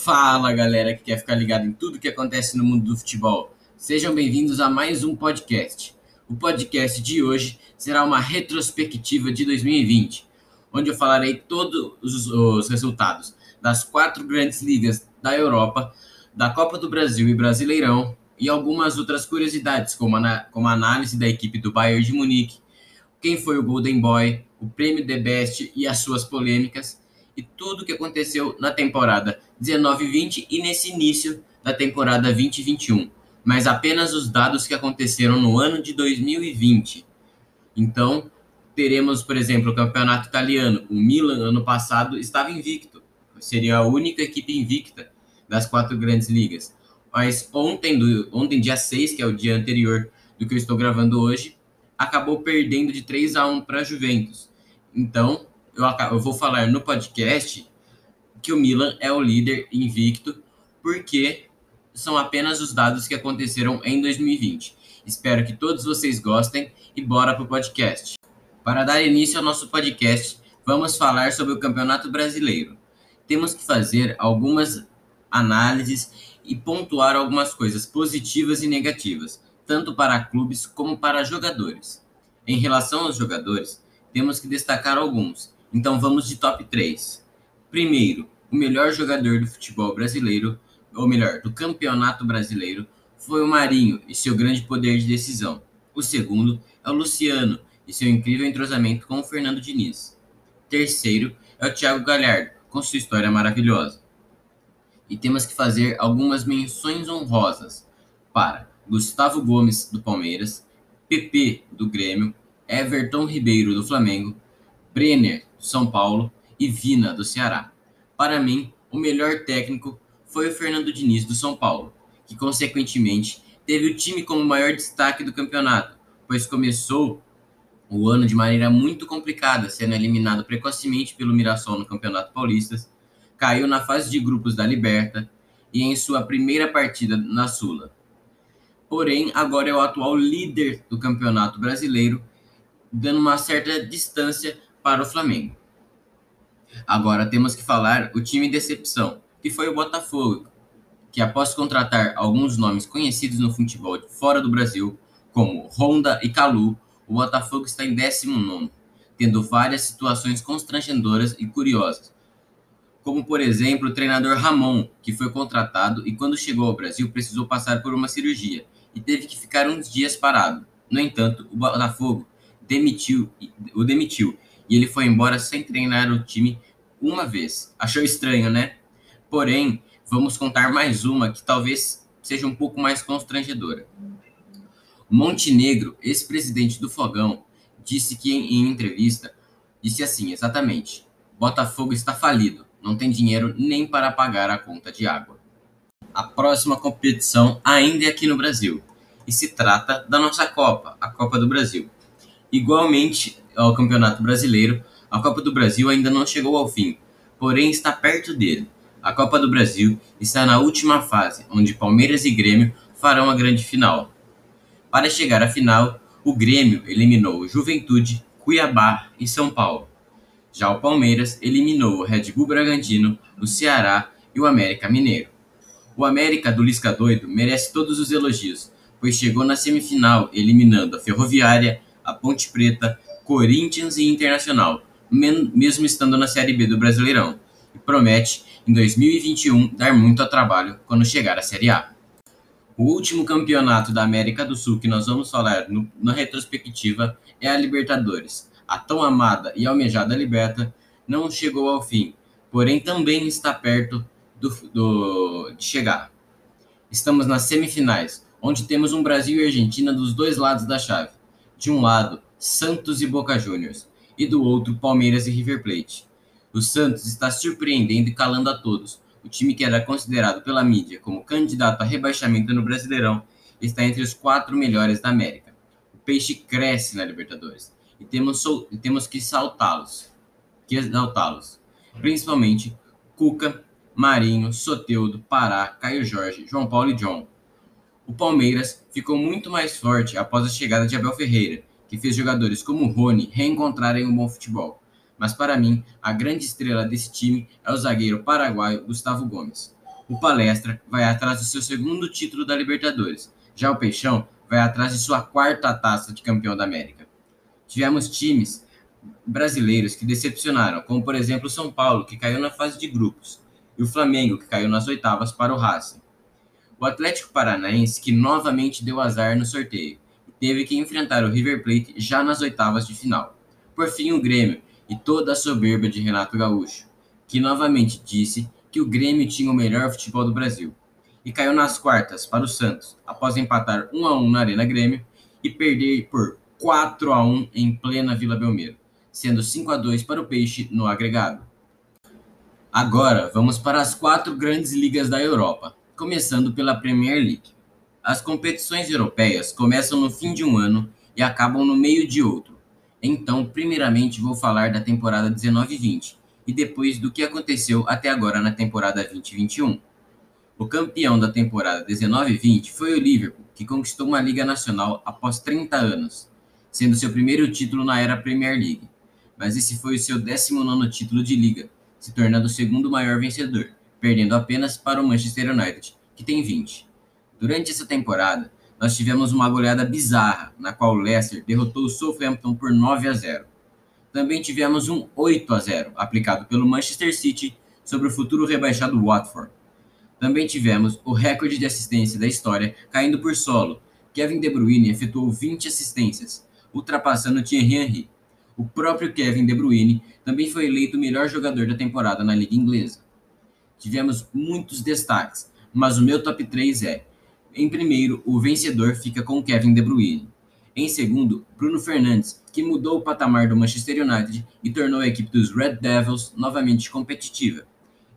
Fala galera que quer ficar ligado em tudo que acontece no mundo do futebol. Sejam bem-vindos a mais um podcast. O podcast de hoje será uma retrospectiva de 2020, onde eu falarei todos os resultados das quatro grandes ligas da Europa, da Copa do Brasil e Brasileirão e algumas outras curiosidades, como a, como a análise da equipe do Bayern de Munique, quem foi o Golden Boy, o prêmio The Best e as suas polêmicas e tudo o que aconteceu na temporada 19-20 e nesse início da temporada 2021, mas apenas os dados que aconteceram no ano de 2020. Então, teremos, por exemplo, o campeonato italiano. O Milan, ano passado, estava invicto. Seria a única equipe invicta das quatro grandes ligas. Mas ontem, do, ontem dia 6, que é o dia anterior do que eu estou gravando hoje, acabou perdendo de 3 a 1 para a Juventus. Então, eu, eu vou falar no podcast que o Milan é o líder invicto, porque são apenas os dados que aconteceram em 2020. Espero que todos vocês gostem e bora pro podcast. Para dar início ao nosso podcast, vamos falar sobre o Campeonato Brasileiro. Temos que fazer algumas análises e pontuar algumas coisas positivas e negativas, tanto para clubes como para jogadores. Em relação aos jogadores, temos que destacar alguns, então vamos de top 3. Primeiro, o melhor jogador do futebol brasileiro, ou melhor, do campeonato brasileiro, foi o Marinho e seu grande poder de decisão. O segundo é o Luciano e seu incrível entrosamento com o Fernando Diniz. Terceiro é o Thiago Galhardo, com sua história maravilhosa. E temos que fazer algumas menções honrosas para Gustavo Gomes, do Palmeiras, PP, do Grêmio, Everton Ribeiro, do Flamengo, Brenner, do São Paulo e Vina, do Ceará. Para mim, o melhor técnico foi o Fernando Diniz, do São Paulo, que consequentemente teve o time como maior destaque do campeonato, pois começou o ano de maneira muito complicada, sendo eliminado precocemente pelo Mirassol no Campeonato Paulista, caiu na fase de grupos da Liberta e em sua primeira partida na Sula. Porém, agora é o atual líder do Campeonato Brasileiro, dando uma certa distância para o Flamengo. Agora temos que falar o time decepção, que foi o Botafogo, que após contratar alguns nomes conhecidos no futebol fora do Brasil, como Honda e Calu, o Botafogo está em 19, tendo várias situações constrangedoras e curiosas. Como, por exemplo, o treinador Ramon, que foi contratado e, quando chegou ao Brasil, precisou passar por uma cirurgia e teve que ficar uns dias parado. No entanto, o Botafogo demitiu, o demitiu e ele foi embora sem treinar o time uma vez. Achou estranho, né? Porém, vamos contar mais uma que talvez seja um pouco mais constrangedora. Montenegro, ex-presidente do Fogão, disse que em, entrevista disse assim, exatamente: Botafogo está falido, não tem dinheiro nem para pagar a conta de água. A próxima competição ainda é aqui no Brasil, e se trata da nossa Copa, a Copa do Brasil. Igualmente ao Campeonato Brasileiro, a Copa do Brasil ainda não chegou ao fim, porém está perto dele. A Copa do Brasil está na última fase, onde Palmeiras e Grêmio farão a grande final. Para chegar à final, o Grêmio eliminou Juventude, Cuiabá e São Paulo. Já o Palmeiras eliminou o Red Bull Bragantino, o Ceará e o América Mineiro. O América do Lisca Doido merece todos os elogios, pois chegou na semifinal eliminando a Ferroviária, a Ponte Preta, Corinthians e Internacional, mesmo estando na Série B do Brasileirão, e promete, em 2021, dar muito trabalho quando chegar à Série A. O último campeonato da América do Sul que nós vamos falar no, na retrospectiva é a Libertadores. A tão amada e almejada Liberta não chegou ao fim, porém também está perto do, do, de chegar. Estamos nas semifinais, onde temos um Brasil e Argentina dos dois lados da chave. De um lado, Santos e Boca Juniors, e do outro, Palmeiras e River Plate. O Santos está surpreendendo e calando a todos, o time que era considerado pela mídia como candidato a rebaixamento no Brasileirão está entre os quatro melhores da América. O peixe cresce na Libertadores e temos, temos que saltá-los, que exaltá-los. Principalmente Cuca, Marinho, Soteudo, Pará, Caio Jorge, João Paulo e John. O Palmeiras ficou muito mais forte após a chegada de Abel Ferreira, que fez jogadores como Rony reencontrarem um bom futebol mas para mim, a grande estrela desse time é o zagueiro paraguaio Gustavo Gomes. O Palestra vai atrás do seu segundo título da Libertadores. Já o Peixão vai atrás de sua quarta taça de campeão da América. Tivemos times brasileiros que decepcionaram, como por exemplo o São Paulo, que caiu na fase de grupos, e o Flamengo, que caiu nas oitavas para o Racing. O Atlético Paranaense, que novamente deu azar no sorteio, teve que enfrentar o River Plate já nas oitavas de final. Por fim, o Grêmio e toda a soberba de Renato Gaúcho, que novamente disse que o Grêmio tinha o melhor futebol do Brasil, e caiu nas quartas para o Santos, após empatar 1 a 1 na Arena Grêmio e perder por 4 a 1 em plena Vila Belmiro, sendo 5 a 2 para o Peixe no agregado. Agora, vamos para as quatro grandes ligas da Europa, começando pela Premier League. As competições europeias começam no fim de um ano e acabam no meio de outro. Então, primeiramente vou falar da temporada 19-20 e depois do que aconteceu até agora na temporada 2021. O campeão da temporada 19-20 foi o Liverpool, que conquistou uma Liga Nacional após 30 anos, sendo seu primeiro título na era Premier League. Mas esse foi o seu 19 título de Liga, se tornando o segundo maior vencedor, perdendo apenas para o Manchester United, que tem 20. Durante essa temporada, nós tivemos uma goleada bizarra, na qual o Leicester derrotou o Southampton por 9 a 0. Também tivemos um 8 a 0 aplicado pelo Manchester City sobre o futuro rebaixado Watford. Também tivemos o recorde de assistência da história caindo por solo. Kevin De Bruyne efetuou 20 assistências, ultrapassando Thierry Henry. O próprio Kevin De Bruyne também foi eleito o melhor jogador da temporada na Liga Inglesa. Tivemos muitos destaques, mas o meu top 3 é: em primeiro, o vencedor fica com Kevin De Bruyne. Em segundo, Bruno Fernandes, que mudou o patamar do Manchester United e tornou a equipe dos Red Devils novamente competitiva.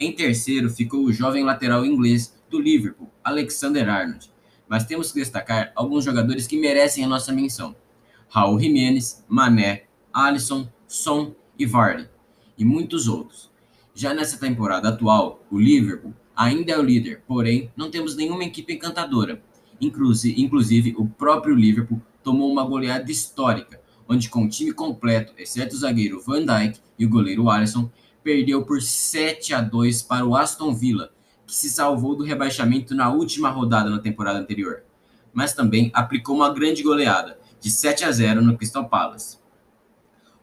Em terceiro, ficou o jovem lateral inglês do Liverpool, Alexander Arnold. Mas temos que destacar alguns jogadores que merecem a nossa menção. Raul Jimenez, Mané, Alisson, Son e Vardy, e muitos outros. Já nessa temporada atual, o Liverpool ainda é o líder, porém não temos nenhuma equipe encantadora. Inclusive, o próprio Liverpool tomou uma goleada histórica, onde com o time completo, exceto o zagueiro Van Dijk e o goleiro Alisson, perdeu por 7 a 2 para o Aston Villa, que se salvou do rebaixamento na última rodada na temporada anterior, mas também aplicou uma grande goleada, de 7 a 0 no Crystal Palace.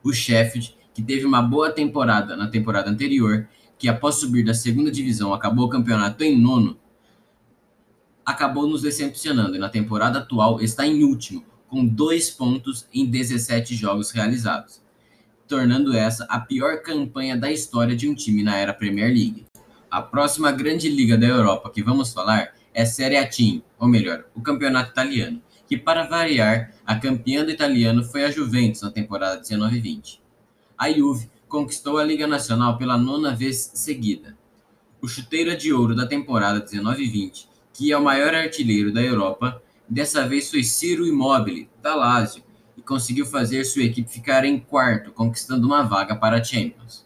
O Sheffield, que teve uma boa temporada na temporada anterior, que após subir da segunda divisão acabou o campeonato em nono, acabou nos decepcionando e na temporada atual está em último, com dois pontos em 17 jogos realizados, tornando essa a pior campanha da história de um time na era Premier League. A próxima grande liga da Europa que vamos falar é Serie A Team, ou melhor, o campeonato italiano, que para variar, a campeã do italiano foi a Juventus na temporada 19-20. A Juve conquistou a Liga Nacional pela nona vez seguida. O chuteiro de ouro da temporada 19-20, que é o maior artilheiro da Europa, dessa vez foi Ciro Immobile, da Lazio, e conseguiu fazer sua equipe ficar em quarto, conquistando uma vaga para a Champions.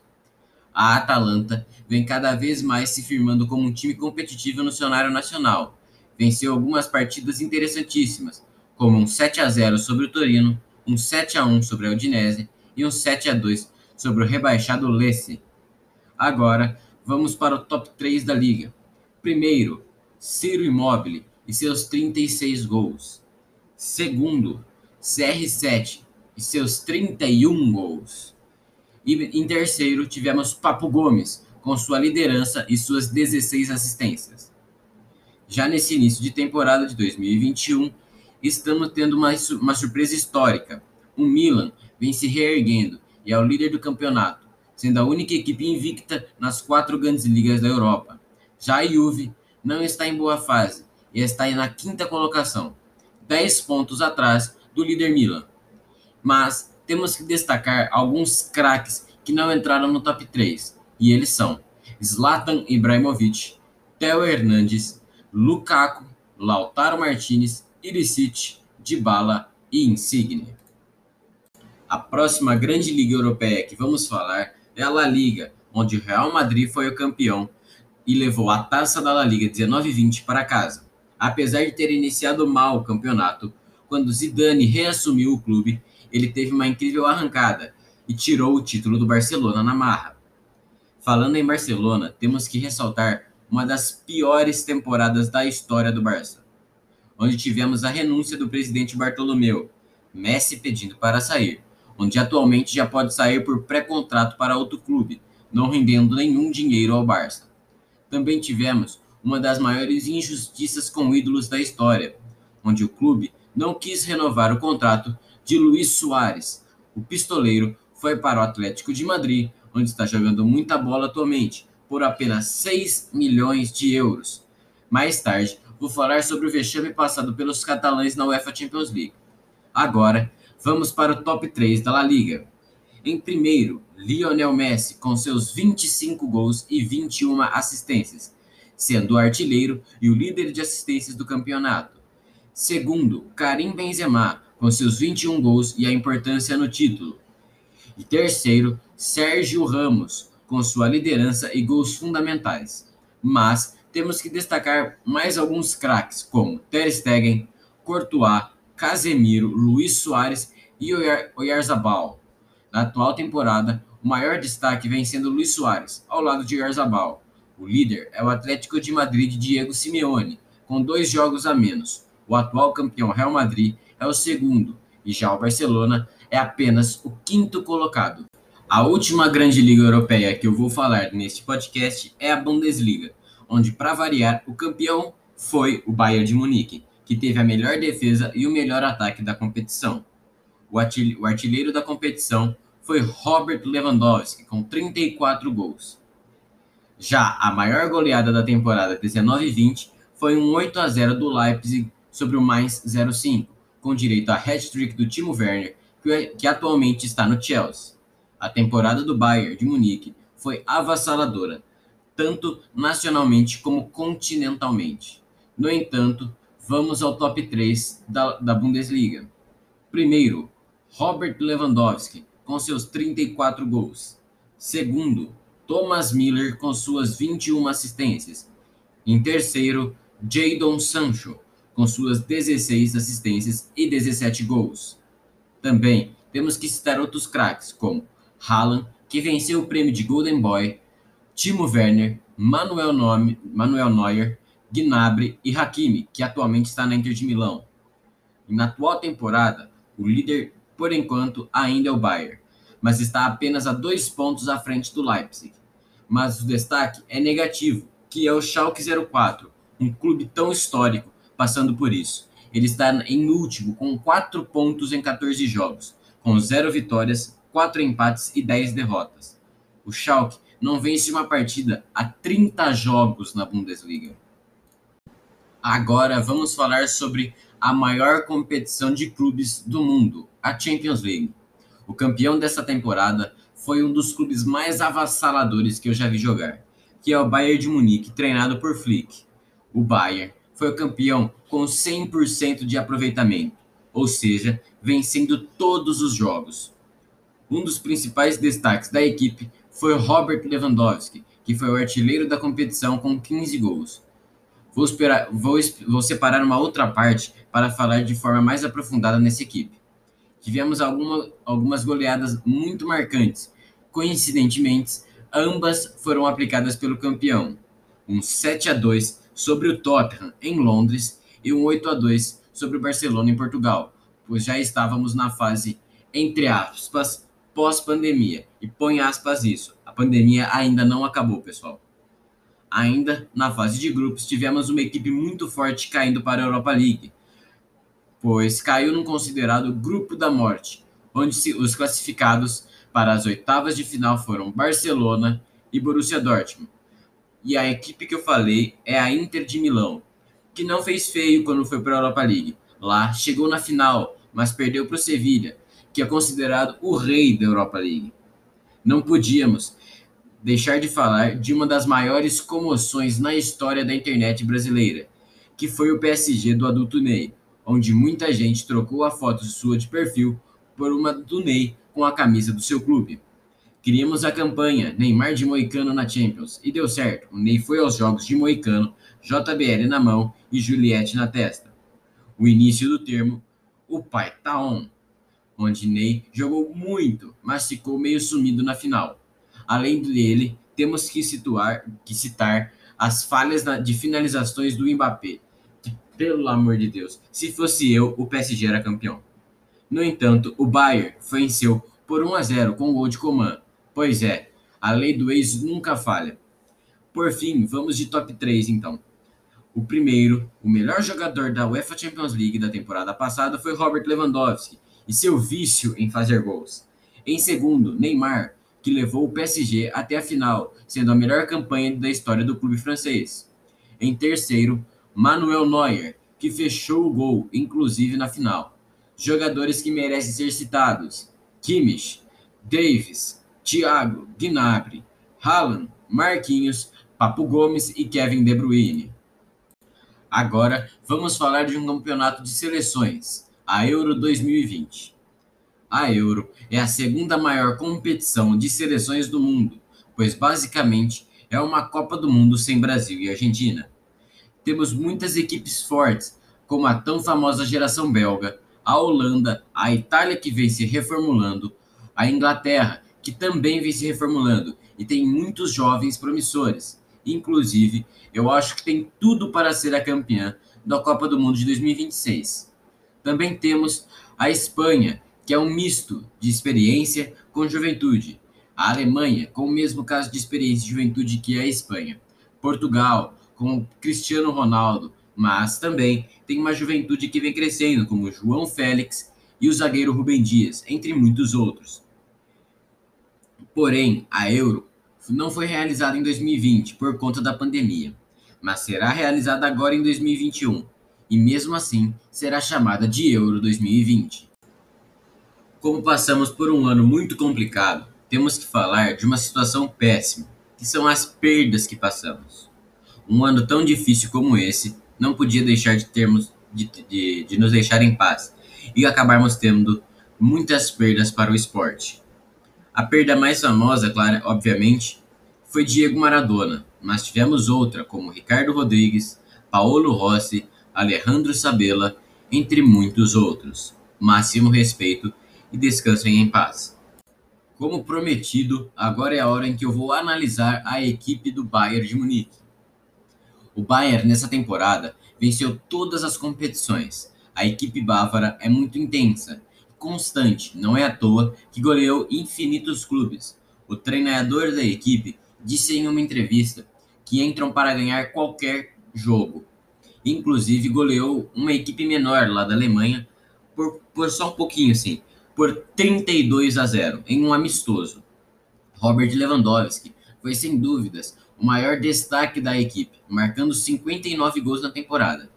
A Atalanta vem cada vez mais se firmando como um time competitivo no cenário nacional. Venceu algumas partidas interessantíssimas, como um 7 a 0 sobre o Torino, um 7 a 1 sobre a Udinese e um 7 a 2 sobre o rebaixado Lecce. Agora, vamos para o top 3 da liga. Primeiro, Ciro Immobile e seus 36 gols. Segundo, CR7 e seus 31 gols. E em terceiro, tivemos Papo Gomes, com sua liderança e suas 16 assistências. Já nesse início de temporada de 2021, estamos tendo uma, uma surpresa histórica. O Milan vem se reerguendo e é o líder do campeonato, sendo a única equipe invicta nas quatro grandes ligas da Europa. Já a Juve não está em boa fase e está na quinta colocação, 10 pontos atrás do líder Milan. Mas temos que destacar alguns craques que não entraram no top 3, e eles são Zlatan Ibrahimovic, Theo Hernandes, Lukaku, Lautaro Martinez Ilicic, Dybala e Insigne. A próxima grande liga europeia que vamos falar é a La Liga, onde o Real Madrid foi o campeão e levou a taça da La Liga 19-20 para casa. Apesar de ter iniciado mal o campeonato, quando Zidane reassumiu o clube, ele teve uma incrível arrancada e tirou o título do Barcelona na marra. Falando em Barcelona, temos que ressaltar uma das piores temporadas da história do Barça, onde tivemos a renúncia do presidente Bartolomeu, Messi pedindo para sair, onde atualmente já pode sair por pré-contrato para outro clube, não rendendo nenhum dinheiro ao Barça. Também tivemos uma das maiores injustiças com ídolos da história, onde o clube não quis renovar o contrato de Luiz Soares. O pistoleiro foi para o Atlético de Madrid, onde está jogando muita bola atualmente, por apenas 6 milhões de euros. Mais tarde, vou falar sobre o vexame passado pelos catalães na UEFA Champions League. Agora, vamos para o top 3 da La Liga. Em primeiro, Lionel Messi com seus 25 gols e 21 assistências, sendo o artilheiro e o líder de assistências do campeonato. Segundo, Karim Benzema com seus 21 gols e a importância no título. E terceiro, Sérgio Ramos com sua liderança e gols fundamentais. Mas temos que destacar mais alguns craques como Ter Stegen, Courtois, Casemiro, Luiz Soares e Oyarzabal. Na atual temporada, o maior destaque vem sendo Luiz Soares, ao lado de Oyarzabal. O líder é o Atlético de Madrid Diego Simeone, com dois jogos a menos. O atual campeão Real Madrid é o segundo, e já o Barcelona é apenas o quinto colocado. A última grande liga europeia que eu vou falar neste podcast é a Bundesliga, onde, para variar, o campeão foi o Bayern de Munique, que teve a melhor defesa e o melhor ataque da competição. O artilheiro da competição foi Robert Lewandowski, com 34 gols. Já a maior goleada da temporada 19-20 foi um 8 a 0 do Leipzig sobre o Mainz 05, com direito a hat-trick do Timo Werner, que atualmente está no Chelsea. A temporada do Bayern de Munique foi avassaladora, tanto nacionalmente como continentalmente. No entanto, vamos ao top 3 da, da Bundesliga. Primeiro, Robert Lewandowski, com seus 34 gols. Segundo, Thomas Miller, com suas 21 assistências. Em terceiro, Jadon Sancho, com suas 16 assistências e 17 gols. Também temos que citar outros craques, como Haaland, que venceu o prêmio de Golden Boy, Timo Werner, Manuel, Nome, Manuel Neuer, Gnabry e Hakimi, que atualmente está na Inter de Milão. E na atual temporada, o líder por enquanto, ainda é o Bayern, mas está apenas a dois pontos à frente do Leipzig. Mas o destaque é negativo, que é o Schalke 04, um clube tão histórico, passando por isso. Ele está em último, com quatro pontos em 14 jogos, com zero vitórias, quatro empates e 10 derrotas. O Schalke não vence uma partida há 30 jogos na Bundesliga. Agora vamos falar sobre a maior competição de clubes do mundo, a Champions League. O campeão dessa temporada foi um dos clubes mais avassaladores que eu já vi jogar, que é o Bayern de Munique, treinado por Flick. O Bayern foi o campeão com 100% de aproveitamento, ou seja, vencendo todos os jogos. Um dos principais destaques da equipe foi Robert Lewandowski, que foi o artilheiro da competição com 15 gols. Vou, esperar, vou, vou separar uma outra parte para falar de forma mais aprofundada nessa equipe. Tivemos alguma, algumas goleadas muito marcantes. Coincidentemente, ambas foram aplicadas pelo campeão. Um 7 a 2 sobre o Tottenham em Londres e um 8 a 2 sobre o Barcelona em Portugal, pois já estávamos na fase entre aspas pós-pandemia. E põe aspas isso. A pandemia ainda não acabou, pessoal. Ainda na fase de grupos, tivemos uma equipe muito forte caindo para a Europa League, pois caiu no considerado Grupo da Morte, onde os classificados para as oitavas de final foram Barcelona e Borussia Dortmund. E a equipe que eu falei é a Inter de Milão, que não fez feio quando foi para a Europa League. Lá chegou na final, mas perdeu para o Sevilha, que é considerado o rei da Europa League. Não podíamos deixar de falar de uma das maiores comoções na história da internet brasileira, que foi o PSG do adulto Ney, onde muita gente trocou a foto sua de perfil por uma do Ney com a camisa do seu clube. Criamos a campanha Neymar de Moicano na Champions e deu certo. O Ney foi aos jogos de Moicano, JBL na mão e Juliette na testa. O início do termo, o pai tá on, onde Ney jogou muito, mas ficou meio sumido na final. Além dele, temos que, situar, que citar as falhas de finalizações do Mbappé. Que, pelo amor de Deus, se fosse eu, o PSG era campeão. No entanto, o Bayern venceu por 1 a 0 com o gol de Coman. Pois é, a lei do ex nunca falha. Por fim, vamos de top 3 então. O primeiro, o melhor jogador da UEFA Champions League da temporada passada foi Robert Lewandowski e seu vício em fazer gols. Em segundo, Neymar, que levou o PSG até a final, sendo a melhor campanha da história do clube francês. Em terceiro, Manuel Neuer, que fechou o gol, inclusive na final. Jogadores que merecem ser citados: Kimmich, Davis, Thiago, Gnabry, Haaland, Marquinhos, Papo Gomes e Kevin De Bruyne. Agora vamos falar de um campeonato de seleções, a Euro 2020. A Euro é a segunda maior competição de seleções do mundo, pois basicamente é uma Copa do Mundo sem Brasil e Argentina. Temos muitas equipes fortes, como a tão famosa geração belga, a Holanda, a Itália que vem se reformulando, a Inglaterra, que também vem se reformulando e tem muitos jovens promissores. Inclusive, eu acho que tem tudo para ser a campeã da Copa do Mundo de 2026. Também temos a Espanha, que é um misto de experiência com juventude. A Alemanha, com o mesmo caso de experiência e juventude que a Espanha. Portugal, com Cristiano Ronaldo, mas também tem uma juventude que vem crescendo, como João Félix e o zagueiro Rubem Dias, entre muitos outros. Porém, a Euro não foi realizada em 2020 por conta da pandemia, mas será realizada agora em 2021, e mesmo assim será chamada de Euro 2020. Como passamos por um ano muito complicado, temos que falar de uma situação péssima, que são as perdas que passamos. Um ano tão difícil como esse não podia deixar de termos de, de, de nos deixar em paz e acabarmos tendo muitas perdas para o esporte. A perda mais famosa, claro, obviamente, foi Diego Maradona, mas tivemos outra como Ricardo Rodrigues, Paulo Rossi, Alejandro Sabella, entre muitos outros. Máximo respeito e descansem em paz. Como prometido, agora é a hora em que eu vou analisar a equipe do Bayern de Munique. O Bayern, nessa temporada, venceu todas as competições. A equipe bávara é muito intensa, constante, não é à toa que goleou infinitos clubes. O treinador da equipe disse em uma entrevista que entram para ganhar qualquer jogo. Inclusive goleou uma equipe menor lá da Alemanha por, por só um pouquinho assim, por 32 a 0 em um amistoso. Robert Lewandowski foi sem dúvidas o maior destaque da equipe, marcando 59 gols na temporada.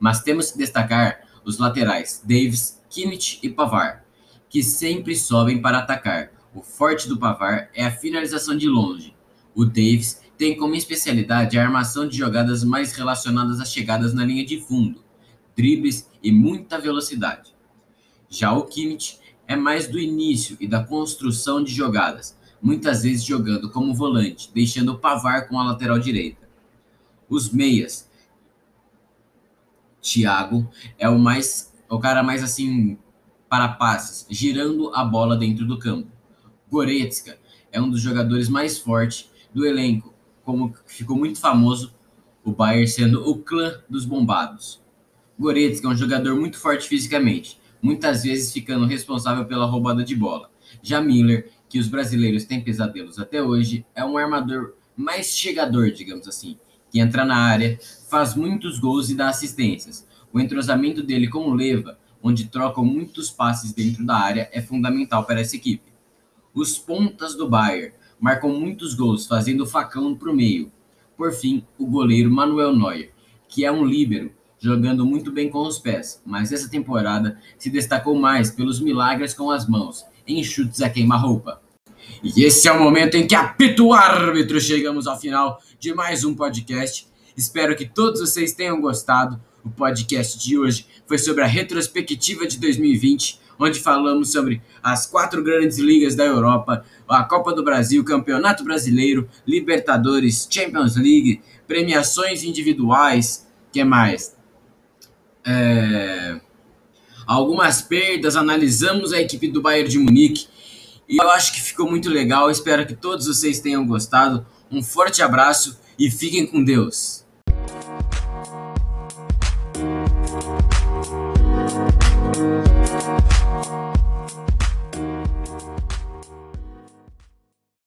Mas temos que destacar os laterais Davis, Kimmich e Pavar, que sempre sobem para atacar. O forte do Pavar é a finalização de longe. O Davis tem como especialidade a armação de jogadas mais relacionadas às chegadas na linha de fundo, dribles e muita velocidade. Já o Kimmich é mais do início e da construção de jogadas, muitas vezes jogando como volante, deixando o Pavar com a lateral direita. Os meias. Thiago é o mais o cara mais assim para passes, girando a bola dentro do campo. Goretzka é um dos jogadores mais fortes do elenco, como ficou muito famoso o Bayern sendo o clã dos bombados. Goretzka é um jogador muito forte fisicamente, muitas vezes ficando responsável pela roubada de bola. Já Miller que os brasileiros têm pesadelos até hoje, é um armador mais chegador, digamos assim, que entra na área, faz muitos gols e dá assistências. O entrosamento dele com o Leva, onde trocam muitos passes dentro da área, é fundamental para essa equipe. Os pontas do Bayern marcam muitos gols, fazendo o facão para o meio. Por fim, o goleiro Manuel Neuer, que é um líbero, jogando muito bem com os pés, mas essa temporada se destacou mais pelos milagres com as mãos, em chutes a queima-roupa. E esse é o momento em que apita o árbitro. Chegamos ao final de mais um podcast. Espero que todos vocês tenham gostado. O podcast de hoje foi sobre a retrospectiva de 2020, onde falamos sobre as quatro grandes ligas da Europa, a Copa do Brasil, Campeonato Brasileiro, Libertadores, Champions League, premiações individuais, que mais? É... Algumas perdas, analisamos a equipe do Bayern de Munique e eu acho que ficou muito legal. Espero que todos vocês tenham gostado. Um forte abraço e fiquem com Deus.